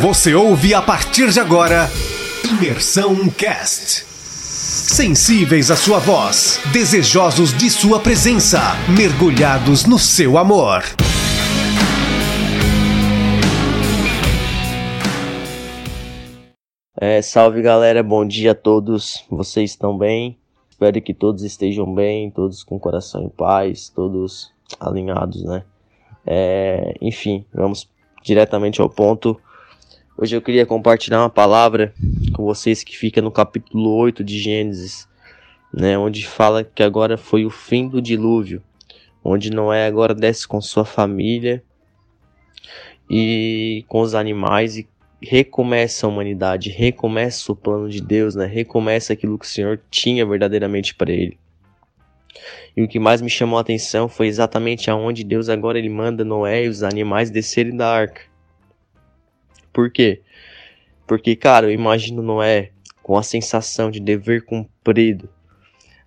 Você ouve a partir de agora Imersão Cast. Sensíveis à sua voz, desejosos de sua presença, mergulhados no seu amor. É, salve galera, bom dia a todos. Vocês estão bem? Espero que todos estejam bem, todos com coração em paz, todos alinhados, né? É, enfim, vamos diretamente ao ponto. Hoje eu queria compartilhar uma palavra com vocês que fica no capítulo 8 de Gênesis, né, onde fala que agora foi o fim do dilúvio, onde Noé agora desce com sua família e com os animais e recomeça a humanidade, recomeça o plano de Deus, né? Recomeça aquilo que o Senhor tinha verdadeiramente para ele. E o que mais me chamou a atenção foi exatamente aonde Deus agora ele manda Noé e os animais descerem da arca. Por quê? Porque, cara, eu imagino Noé com a sensação de dever cumprido,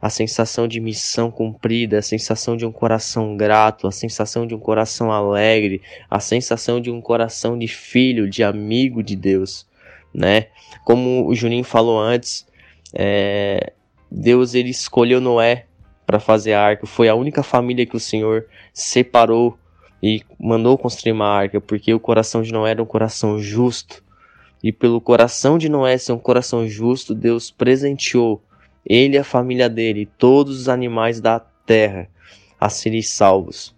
a sensação de missão cumprida, a sensação de um coração grato, a sensação de um coração alegre, a sensação de um coração de filho, de amigo de Deus, né? Como o Juninho falou antes, é, Deus ele escolheu Noé para fazer a arca, foi a única família que o Senhor separou e mandou construir uma arca, porque o coração de Noé era um coração justo. E pelo coração de Noé ser um coração justo, Deus presenteou ele e a família dele, todos os animais da terra, a serem salvos,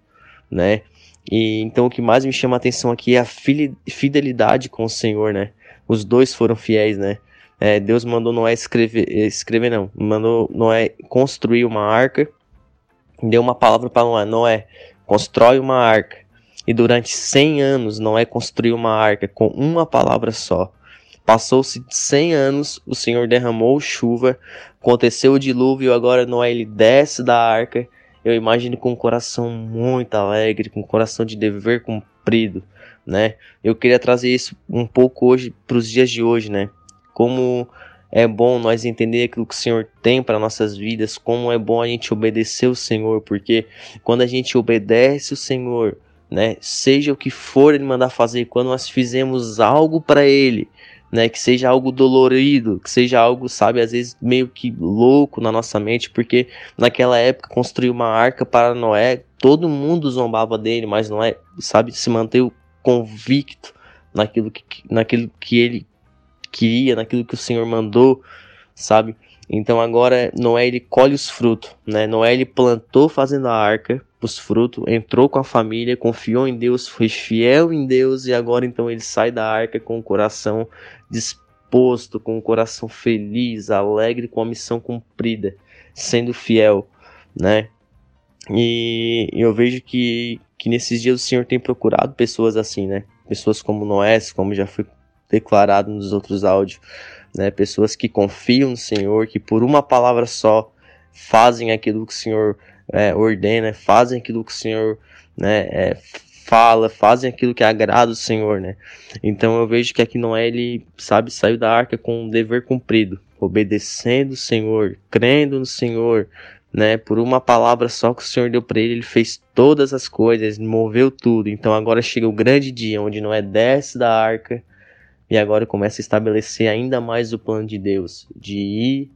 né? E então o que mais me chama a atenção aqui é a fidelidade com o Senhor, né? Os dois foram fiéis, né? É, Deus mandou Noé escrever, escrever não, mandou Noé construir uma arca, deu uma palavra para Noé, Noé, constrói uma arca. E durante 100 anos Noé construiu uma arca com uma palavra só. Passou-se 100 anos, o Senhor derramou chuva, aconteceu o dilúvio, agora Noé ele desce da arca. Eu imagino com um coração muito alegre, com um coração de dever cumprido, né? Eu queria trazer isso um pouco hoje para os dias de hoje, né? Como é bom nós entender aquilo que o Senhor tem para nossas vidas, como é bom a gente obedecer o Senhor, porque quando a gente obedece o Senhor, né, seja o que for ele mandar fazer, quando nós fizemos algo para ele, né, que seja algo dolorido, que seja algo, sabe, às vezes meio que louco na nossa mente, porque naquela época construir uma arca para Noé, todo mundo zombava dele, mas Noé, sabe, se manteve convicto naquilo que, naquilo que ele queria, naquilo que o Senhor mandou, sabe? Então agora Noé ele colhe os frutos, né? Noé ele plantou fazendo a arca, os frutos, entrou com a família, confiou em Deus, foi fiel em Deus e agora então ele sai da arca com o coração disposto, com o coração feliz, alegre com a missão cumprida, sendo fiel, né? E eu vejo que, que nesses dias o Senhor tem procurado pessoas assim, né? Pessoas como Noé, como já foi declarado nos outros áudios, né? Pessoas que confiam no Senhor, que por uma palavra só fazem aquilo que o Senhor é, ordena, fazem aquilo que o Senhor né, é, fala, fazem aquilo que agrada o Senhor, né? Então eu vejo que aqui Noé, ele, sabe, saiu da arca com um dever cumprido, obedecendo o Senhor, crendo no Senhor, né? Por uma palavra só que o Senhor deu para ele, ele fez todas as coisas, moveu tudo. Então agora chega o grande dia onde Noé desce da arca, e agora começa a estabelecer ainda mais o plano de Deus de ir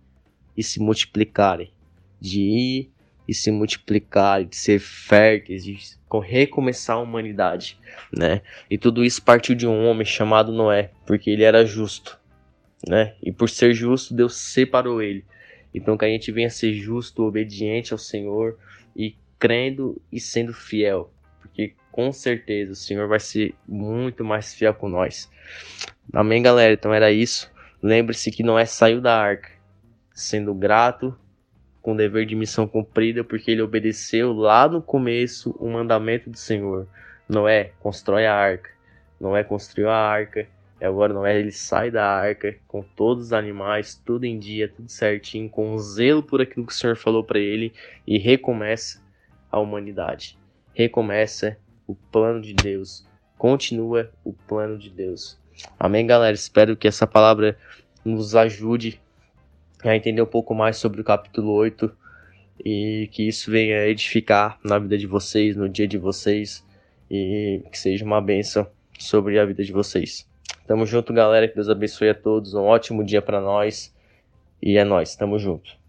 e se multiplicarem, de ir e se multiplicarem, de ser férteis, de recomeçar a humanidade, né? E tudo isso partiu de um homem chamado Noé, porque ele era justo, né? E por ser justo, Deus separou ele. Então que a gente venha ser justo, obediente ao Senhor e crendo e sendo fiel, porque com certeza o Senhor vai ser muito mais fiel com nós. Amém, galera? Então era isso. Lembre-se que Noé saiu da arca sendo grato, com dever de missão cumprida, porque ele obedeceu lá no começo o mandamento do Senhor. Noé, constrói a arca. Noé construiu a arca. E agora Noé ele sai da arca com todos os animais, tudo em dia, tudo certinho, com zelo por aquilo que o Senhor falou para ele e recomeça a humanidade. Recomeça o plano de Deus. Continua o plano de Deus. Amém, galera? Espero que essa palavra nos ajude a entender um pouco mais sobre o capítulo 8 e que isso venha edificar na vida de vocês, no dia de vocês e que seja uma bênção sobre a vida de vocês. Tamo junto, galera. Que Deus abençoe a todos. Um ótimo dia para nós. E é nós. Tamo junto.